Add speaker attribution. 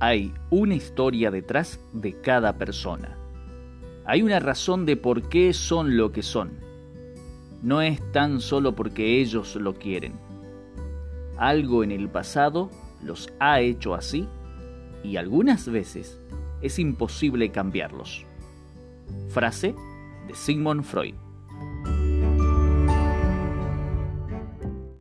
Speaker 1: hay una historia detrás de cada persona. Hay una razón de por qué son lo que son. No es tan solo porque ellos lo quieren. Algo en el pasado los ha hecho así y algunas veces es imposible cambiarlos. Frase de Sigmund Freud.